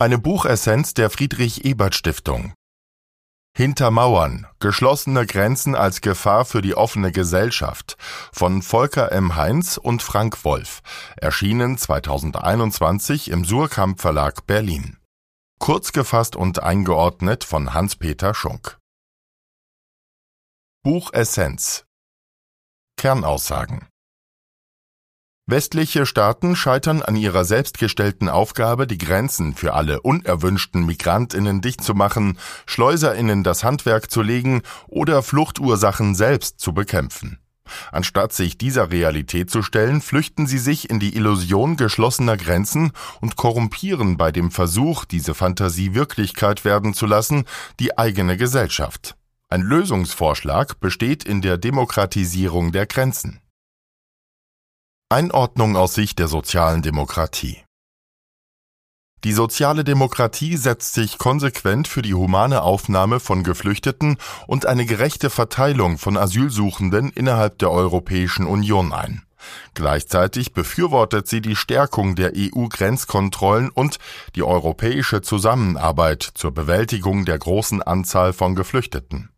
Eine Buchessenz der Friedrich Ebert Stiftung. Hinter Mauern. Geschlossene Grenzen als Gefahr für die offene Gesellschaft von Volker M. Heinz und Frank Wolf. Erschienen 2021 im Surkamp Verlag Berlin. Kurz gefasst und eingeordnet von Hans-Peter Schunk. Buchessenz. Kernaussagen. Westliche Staaten scheitern an ihrer selbstgestellten Aufgabe, die Grenzen für alle unerwünschten Migrantinnen dicht zu machen, Schleuserinnen das Handwerk zu legen oder Fluchtursachen selbst zu bekämpfen. Anstatt sich dieser Realität zu stellen, flüchten sie sich in die Illusion geschlossener Grenzen und korrumpieren bei dem Versuch, diese Fantasie Wirklichkeit werden zu lassen, die eigene Gesellschaft. Ein Lösungsvorschlag besteht in der Demokratisierung der Grenzen. Einordnung aus Sicht der sozialen Demokratie Die soziale Demokratie setzt sich konsequent für die humane Aufnahme von Geflüchteten und eine gerechte Verteilung von Asylsuchenden innerhalb der Europäischen Union ein. Gleichzeitig befürwortet sie die Stärkung der EU-Grenzkontrollen und die europäische Zusammenarbeit zur Bewältigung der großen Anzahl von Geflüchteten.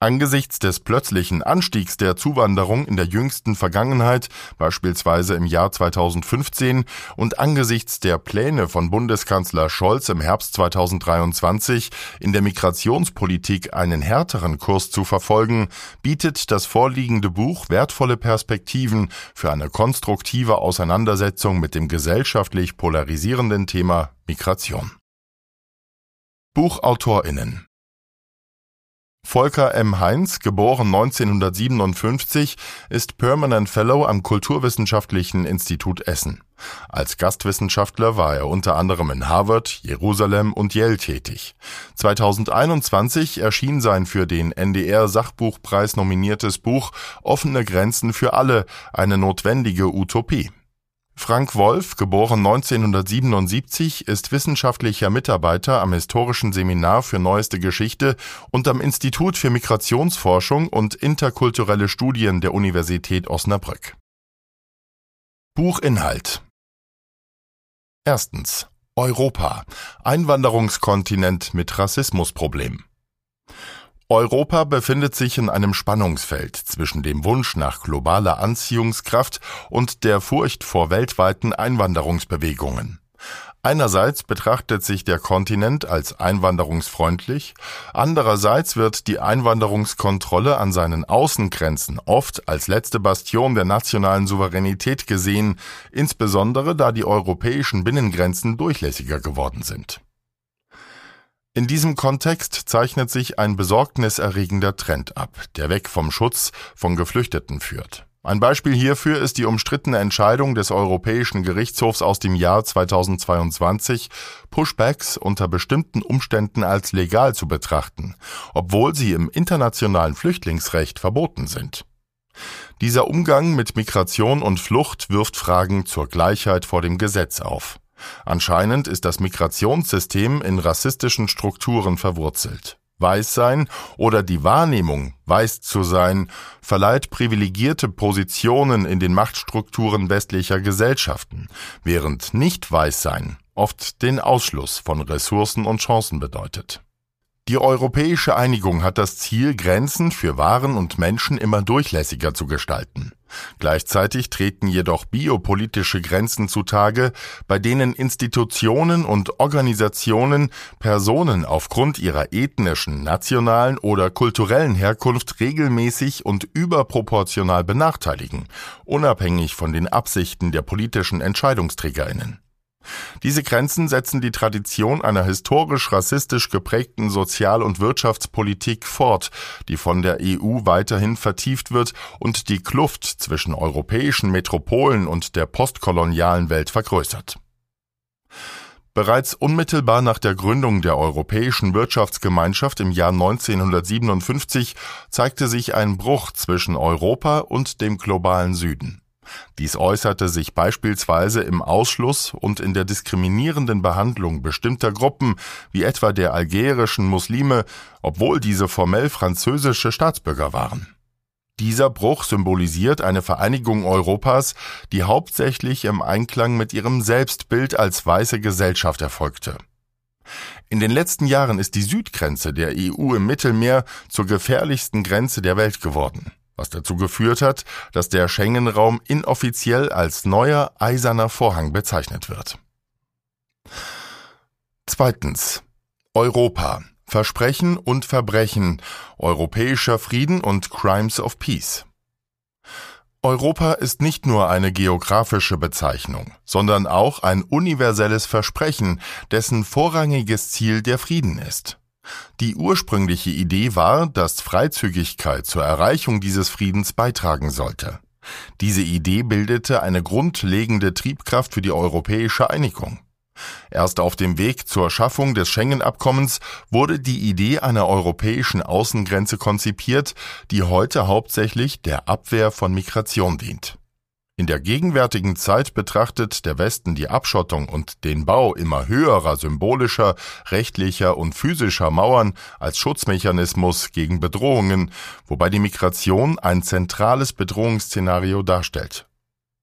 Angesichts des plötzlichen Anstiegs der Zuwanderung in der jüngsten Vergangenheit, beispielsweise im Jahr 2015, und angesichts der Pläne von Bundeskanzler Scholz im Herbst 2023, in der Migrationspolitik einen härteren Kurs zu verfolgen, bietet das vorliegende Buch wertvolle Perspektiven für eine konstruktive Auseinandersetzung mit dem gesellschaftlich polarisierenden Thema Migration. Buchautorinnen Volker M. Heinz, geboren 1957, ist Permanent Fellow am Kulturwissenschaftlichen Institut Essen. Als Gastwissenschaftler war er unter anderem in Harvard, Jerusalem und Yale tätig. 2021 erschien sein für den NDR Sachbuchpreis nominiertes Buch Offene Grenzen für alle, eine notwendige Utopie. Frank Wolf, geboren 1977, ist wissenschaftlicher Mitarbeiter am Historischen Seminar für Neueste Geschichte und am Institut für Migrationsforschung und interkulturelle Studien der Universität Osnabrück. Buchinhalt Erstens Europa, Einwanderungskontinent mit Rassismusproblem. Europa befindet sich in einem Spannungsfeld zwischen dem Wunsch nach globaler Anziehungskraft und der Furcht vor weltweiten Einwanderungsbewegungen. Einerseits betrachtet sich der Kontinent als einwanderungsfreundlich, andererseits wird die Einwanderungskontrolle an seinen Außengrenzen oft als letzte Bastion der nationalen Souveränität gesehen, insbesondere da die europäischen Binnengrenzen durchlässiger geworden sind. In diesem Kontext zeichnet sich ein besorgniserregender Trend ab, der weg vom Schutz von Geflüchteten führt. Ein Beispiel hierfür ist die umstrittene Entscheidung des Europäischen Gerichtshofs aus dem Jahr 2022, Pushbacks unter bestimmten Umständen als legal zu betrachten, obwohl sie im internationalen Flüchtlingsrecht verboten sind. Dieser Umgang mit Migration und Flucht wirft Fragen zur Gleichheit vor dem Gesetz auf. Anscheinend ist das Migrationssystem in rassistischen Strukturen verwurzelt. Weißsein oder die Wahrnehmung, weiß zu sein, verleiht privilegierte Positionen in den Machtstrukturen westlicher Gesellschaften, während Nicht-Weißsein oft den Ausschluss von Ressourcen und Chancen bedeutet. Die europäische Einigung hat das Ziel, Grenzen für Waren und Menschen immer durchlässiger zu gestalten. Gleichzeitig treten jedoch biopolitische Grenzen zutage, bei denen Institutionen und Organisationen Personen aufgrund ihrer ethnischen, nationalen oder kulturellen Herkunft regelmäßig und überproportional benachteiligen, unabhängig von den Absichten der politischen Entscheidungsträgerinnen. Diese Grenzen setzen die Tradition einer historisch rassistisch geprägten Sozial- und Wirtschaftspolitik fort, die von der EU weiterhin vertieft wird und die Kluft zwischen europäischen Metropolen und der postkolonialen Welt vergrößert. Bereits unmittelbar nach der Gründung der Europäischen Wirtschaftsgemeinschaft im Jahr 1957 zeigte sich ein Bruch zwischen Europa und dem globalen Süden. Dies äußerte sich beispielsweise im Ausschluss und in der diskriminierenden Behandlung bestimmter Gruppen, wie etwa der algerischen Muslime, obwohl diese formell französische Staatsbürger waren. Dieser Bruch symbolisiert eine Vereinigung Europas, die hauptsächlich im Einklang mit ihrem Selbstbild als weiße Gesellschaft erfolgte. In den letzten Jahren ist die Südgrenze der EU im Mittelmeer zur gefährlichsten Grenze der Welt geworden, was dazu geführt hat, dass der Schengen-Raum inoffiziell als neuer eiserner Vorhang bezeichnet wird. Zweitens. Europa. Versprechen und Verbrechen. Europäischer Frieden und Crimes of Peace. Europa ist nicht nur eine geografische Bezeichnung, sondern auch ein universelles Versprechen, dessen vorrangiges Ziel der Frieden ist. Die ursprüngliche Idee war, dass Freizügigkeit zur Erreichung dieses Friedens beitragen sollte. Diese Idee bildete eine grundlegende Triebkraft für die europäische Einigung. Erst auf dem Weg zur Schaffung des Schengen-Abkommens wurde die Idee einer europäischen Außengrenze konzipiert, die heute hauptsächlich der Abwehr von Migration dient. In der gegenwärtigen Zeit betrachtet der Westen die Abschottung und den Bau immer höherer symbolischer, rechtlicher und physischer Mauern als Schutzmechanismus gegen Bedrohungen, wobei die Migration ein zentrales Bedrohungsszenario darstellt.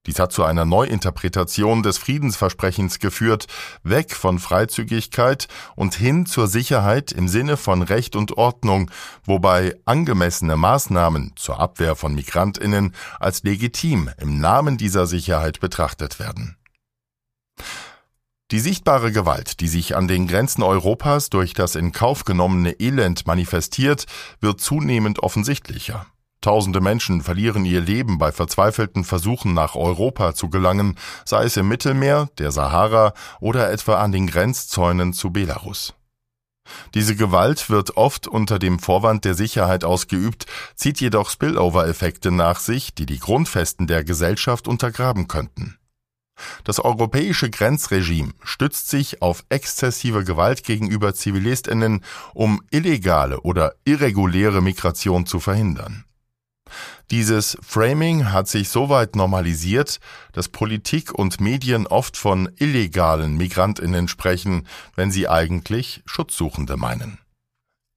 Dies hat zu einer Neuinterpretation des Friedensversprechens geführt, weg von Freizügigkeit und hin zur Sicherheit im Sinne von Recht und Ordnung, wobei angemessene Maßnahmen zur Abwehr von Migrantinnen als legitim im Namen dieser Sicherheit betrachtet werden. Die sichtbare Gewalt, die sich an den Grenzen Europas durch das in Kauf genommene Elend manifestiert, wird zunehmend offensichtlicher. Tausende Menschen verlieren ihr Leben bei verzweifelten Versuchen nach Europa zu gelangen, sei es im Mittelmeer, der Sahara oder etwa an den Grenzzäunen zu Belarus. Diese Gewalt wird oft unter dem Vorwand der Sicherheit ausgeübt, zieht jedoch Spillover-Effekte nach sich, die die Grundfesten der Gesellschaft untergraben könnten. Das europäische Grenzregime stützt sich auf exzessive Gewalt gegenüber Zivilistinnen, um illegale oder irreguläre Migration zu verhindern. Dieses Framing hat sich so weit normalisiert, dass Politik und Medien oft von illegalen Migrantinnen sprechen, wenn sie eigentlich Schutzsuchende meinen.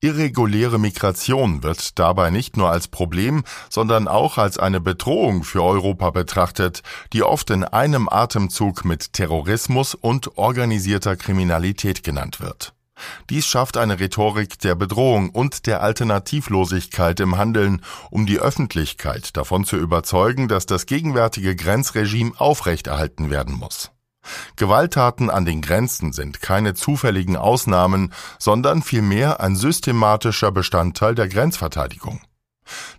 Irreguläre Migration wird dabei nicht nur als Problem, sondern auch als eine Bedrohung für Europa betrachtet, die oft in einem Atemzug mit Terrorismus und organisierter Kriminalität genannt wird. Dies schafft eine Rhetorik der Bedrohung und der Alternativlosigkeit im Handeln, um die Öffentlichkeit davon zu überzeugen, dass das gegenwärtige Grenzregime aufrechterhalten werden muss. Gewalttaten an den Grenzen sind keine zufälligen Ausnahmen, sondern vielmehr ein systematischer Bestandteil der Grenzverteidigung.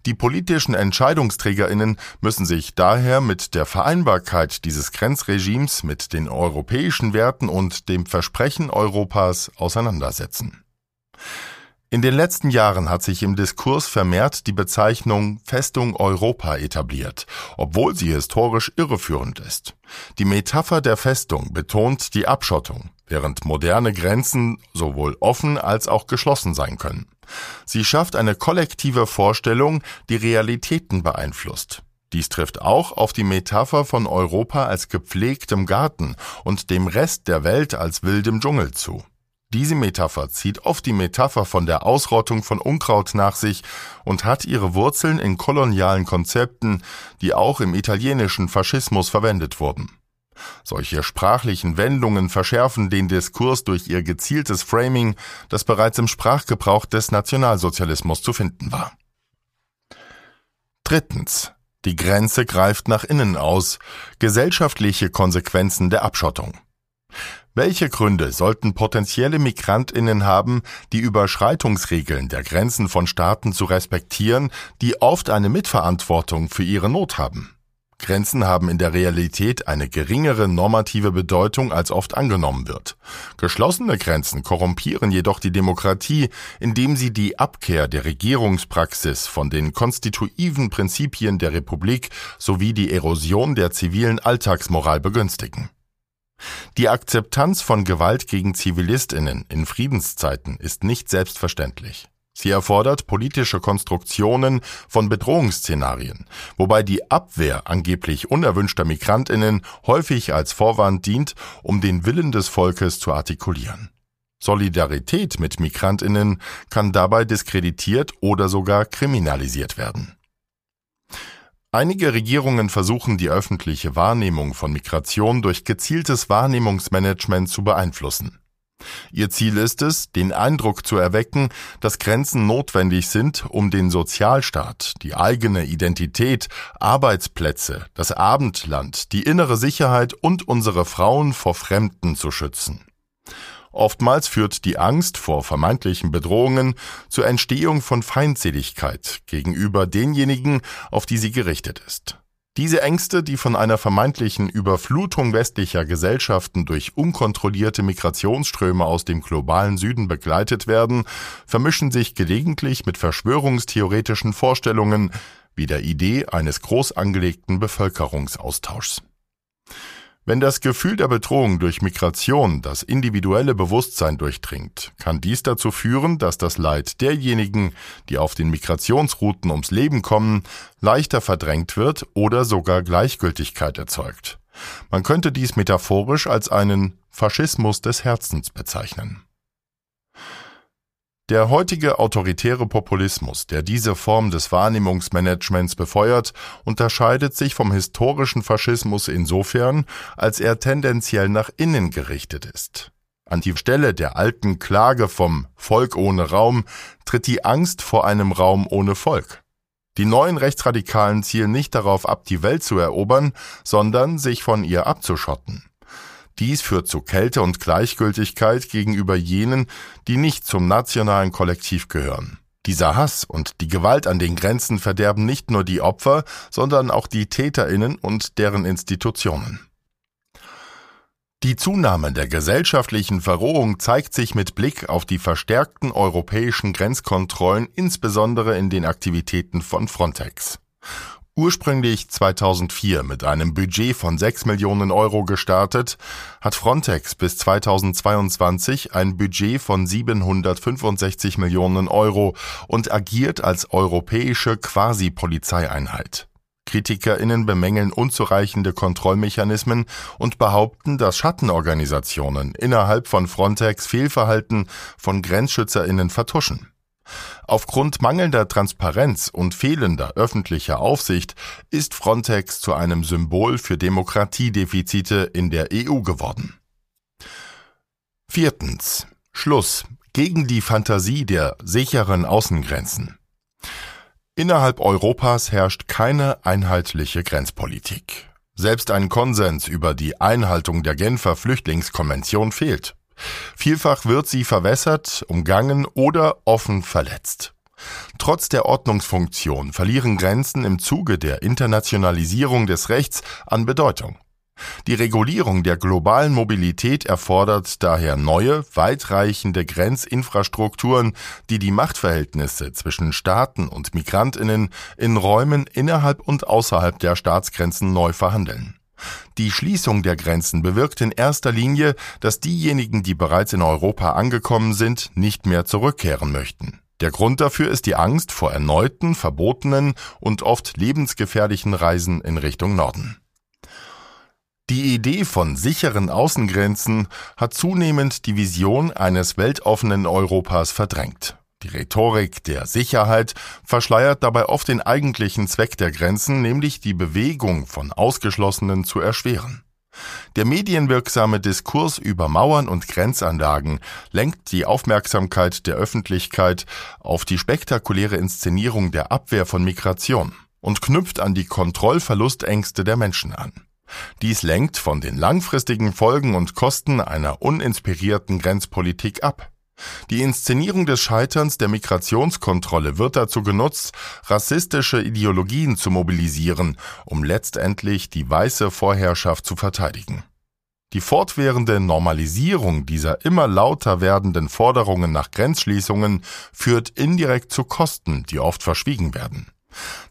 Die politischen Entscheidungsträgerinnen müssen sich daher mit der Vereinbarkeit dieses Grenzregimes mit den europäischen Werten und dem Versprechen Europas auseinandersetzen. In den letzten Jahren hat sich im Diskurs vermehrt die Bezeichnung Festung Europa etabliert, obwohl sie historisch irreführend ist. Die Metapher der Festung betont die Abschottung, während moderne Grenzen sowohl offen als auch geschlossen sein können. Sie schafft eine kollektive Vorstellung, die Realitäten beeinflusst. Dies trifft auch auf die Metapher von Europa als gepflegtem Garten und dem Rest der Welt als wildem Dschungel zu. Diese Metapher zieht oft die Metapher von der Ausrottung von Unkraut nach sich und hat ihre Wurzeln in kolonialen Konzepten, die auch im italienischen Faschismus verwendet wurden. Solche sprachlichen Wendungen verschärfen den Diskurs durch ihr gezieltes Framing, das bereits im Sprachgebrauch des Nationalsozialismus zu finden war. Drittens. Die Grenze greift nach innen aus. Gesellschaftliche Konsequenzen der Abschottung. Welche Gründe sollten potenzielle Migrantinnen haben, die Überschreitungsregeln der Grenzen von Staaten zu respektieren, die oft eine Mitverantwortung für ihre Not haben? Grenzen haben in der Realität eine geringere normative Bedeutung, als oft angenommen wird. Geschlossene Grenzen korrumpieren jedoch die Demokratie, indem sie die Abkehr der Regierungspraxis von den konstitutiven Prinzipien der Republik sowie die Erosion der zivilen Alltagsmoral begünstigen. Die Akzeptanz von Gewalt gegen Zivilistinnen in Friedenszeiten ist nicht selbstverständlich. Sie erfordert politische Konstruktionen von Bedrohungsszenarien, wobei die Abwehr angeblich unerwünschter Migrantinnen häufig als Vorwand dient, um den Willen des Volkes zu artikulieren. Solidarität mit Migrantinnen kann dabei diskreditiert oder sogar kriminalisiert werden. Einige Regierungen versuchen die öffentliche Wahrnehmung von Migration durch gezieltes Wahrnehmungsmanagement zu beeinflussen. Ihr Ziel ist es, den Eindruck zu erwecken, dass Grenzen notwendig sind, um den Sozialstaat, die eigene Identität, Arbeitsplätze, das Abendland, die innere Sicherheit und unsere Frauen vor Fremden zu schützen. Oftmals führt die Angst vor vermeintlichen Bedrohungen zur Entstehung von Feindseligkeit gegenüber denjenigen, auf die sie gerichtet ist. Diese Ängste, die von einer vermeintlichen Überflutung westlicher Gesellschaften durch unkontrollierte Migrationsströme aus dem globalen Süden begleitet werden, vermischen sich gelegentlich mit verschwörungstheoretischen Vorstellungen wie der Idee eines groß angelegten Bevölkerungsaustauschs. Wenn das Gefühl der Bedrohung durch Migration das individuelle Bewusstsein durchdringt, kann dies dazu führen, dass das Leid derjenigen, die auf den Migrationsrouten ums Leben kommen, leichter verdrängt wird oder sogar Gleichgültigkeit erzeugt. Man könnte dies metaphorisch als einen Faschismus des Herzens bezeichnen. Der heutige autoritäre Populismus, der diese Form des Wahrnehmungsmanagements befeuert, unterscheidet sich vom historischen Faschismus insofern, als er tendenziell nach innen gerichtet ist. An die Stelle der alten Klage vom Volk ohne Raum tritt die Angst vor einem Raum ohne Volk. Die neuen Rechtsradikalen zielen nicht darauf ab, die Welt zu erobern, sondern sich von ihr abzuschotten. Dies führt zu Kälte und Gleichgültigkeit gegenüber jenen, die nicht zum nationalen Kollektiv gehören. Dieser Hass und die Gewalt an den Grenzen verderben nicht nur die Opfer, sondern auch die Täterinnen und deren Institutionen. Die Zunahme der gesellschaftlichen Verrohung zeigt sich mit Blick auf die verstärkten europäischen Grenzkontrollen, insbesondere in den Aktivitäten von Frontex. Ursprünglich 2004 mit einem Budget von 6 Millionen Euro gestartet, hat Frontex bis 2022 ein Budget von 765 Millionen Euro und agiert als europäische Quasi-Polizeieinheit. KritikerInnen bemängeln unzureichende Kontrollmechanismen und behaupten, dass Schattenorganisationen innerhalb von Frontex Fehlverhalten von GrenzschützerInnen vertuschen. Aufgrund mangelnder Transparenz und fehlender öffentlicher Aufsicht ist Frontex zu einem Symbol für Demokratiedefizite in der EU geworden. Viertens. Schluss. Gegen die Fantasie der sicheren Außengrenzen. Innerhalb Europas herrscht keine einheitliche Grenzpolitik. Selbst ein Konsens über die Einhaltung der Genfer Flüchtlingskonvention fehlt. Vielfach wird sie verwässert, umgangen oder offen verletzt. Trotz der Ordnungsfunktion verlieren Grenzen im Zuge der Internationalisierung des Rechts an Bedeutung. Die Regulierung der globalen Mobilität erfordert daher neue, weitreichende Grenzinfrastrukturen, die die Machtverhältnisse zwischen Staaten und Migrantinnen in Räumen innerhalb und außerhalb der Staatsgrenzen neu verhandeln. Die Schließung der Grenzen bewirkt in erster Linie, dass diejenigen, die bereits in Europa angekommen sind, nicht mehr zurückkehren möchten. Der Grund dafür ist die Angst vor erneuten, verbotenen und oft lebensgefährlichen Reisen in Richtung Norden. Die Idee von sicheren Außengrenzen hat zunehmend die Vision eines weltoffenen Europas verdrängt. Die Rhetorik der Sicherheit verschleiert dabei oft den eigentlichen Zweck der Grenzen, nämlich die Bewegung von Ausgeschlossenen zu erschweren. Der medienwirksame Diskurs über Mauern und Grenzanlagen lenkt die Aufmerksamkeit der Öffentlichkeit auf die spektakuläre Inszenierung der Abwehr von Migration und knüpft an die Kontrollverlustängste der Menschen an. Dies lenkt von den langfristigen Folgen und Kosten einer uninspirierten Grenzpolitik ab. Die Inszenierung des Scheiterns der Migrationskontrolle wird dazu genutzt, rassistische Ideologien zu mobilisieren, um letztendlich die weiße Vorherrschaft zu verteidigen. Die fortwährende Normalisierung dieser immer lauter werdenden Forderungen nach Grenzschließungen führt indirekt zu Kosten, die oft verschwiegen werden.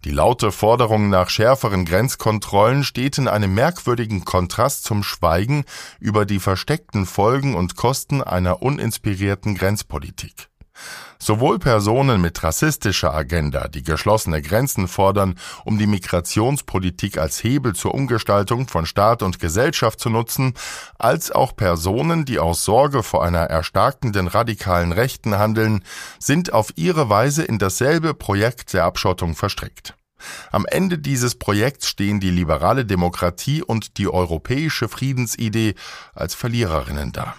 Die laute Forderung nach schärferen Grenzkontrollen steht in einem merkwürdigen Kontrast zum Schweigen über die versteckten Folgen und Kosten einer uninspirierten Grenzpolitik. Sowohl Personen mit rassistischer Agenda, die geschlossene Grenzen fordern, um die Migrationspolitik als Hebel zur Umgestaltung von Staat und Gesellschaft zu nutzen, als auch Personen, die aus Sorge vor einer erstarkenden radikalen Rechten handeln, sind auf ihre Weise in dasselbe Projekt der Abschottung verstrickt. Am Ende dieses Projekts stehen die liberale Demokratie und die europäische Friedensidee als Verliererinnen da.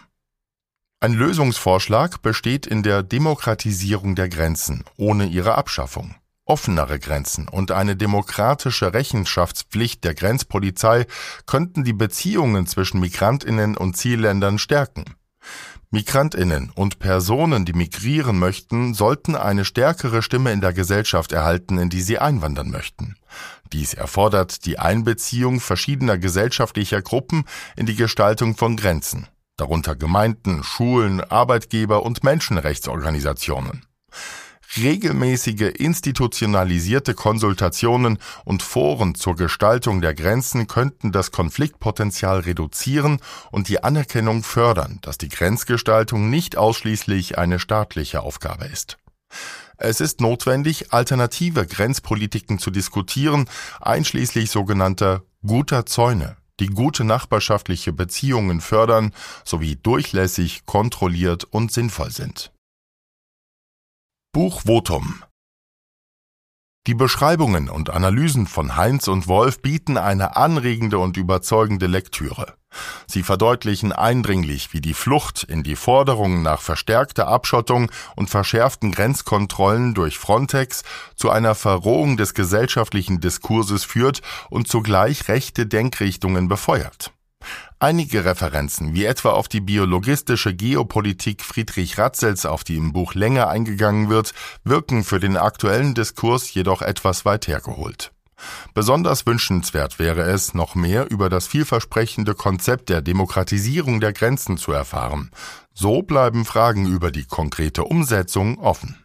Ein Lösungsvorschlag besteht in der Demokratisierung der Grenzen ohne ihre Abschaffung. Offenere Grenzen und eine demokratische Rechenschaftspflicht der Grenzpolizei könnten die Beziehungen zwischen Migrantinnen und Zielländern stärken. Migrantinnen und Personen, die migrieren möchten, sollten eine stärkere Stimme in der Gesellschaft erhalten, in die sie einwandern möchten. Dies erfordert die Einbeziehung verschiedener gesellschaftlicher Gruppen in die Gestaltung von Grenzen darunter Gemeinden, Schulen, Arbeitgeber und Menschenrechtsorganisationen. Regelmäßige institutionalisierte Konsultationen und Foren zur Gestaltung der Grenzen könnten das Konfliktpotenzial reduzieren und die Anerkennung fördern, dass die Grenzgestaltung nicht ausschließlich eine staatliche Aufgabe ist. Es ist notwendig, alternative Grenzpolitiken zu diskutieren, einschließlich sogenannter guter Zäune, die gute nachbarschaftliche Beziehungen fördern sowie durchlässig, kontrolliert und sinnvoll sind. Buch Votum die Beschreibungen und Analysen von Heinz und Wolf bieten eine anregende und überzeugende Lektüre. Sie verdeutlichen eindringlich, wie die Flucht in die Forderungen nach verstärkter Abschottung und verschärften Grenzkontrollen durch Frontex zu einer Verrohung des gesellschaftlichen Diskurses führt und zugleich rechte Denkrichtungen befeuert. Einige Referenzen, wie etwa auf die biologistische Geopolitik Friedrich Ratzels, auf die im Buch länger eingegangen wird, wirken für den aktuellen Diskurs jedoch etwas weit hergeholt. Besonders wünschenswert wäre es, noch mehr über das vielversprechende Konzept der Demokratisierung der Grenzen zu erfahren. So bleiben Fragen über die konkrete Umsetzung offen.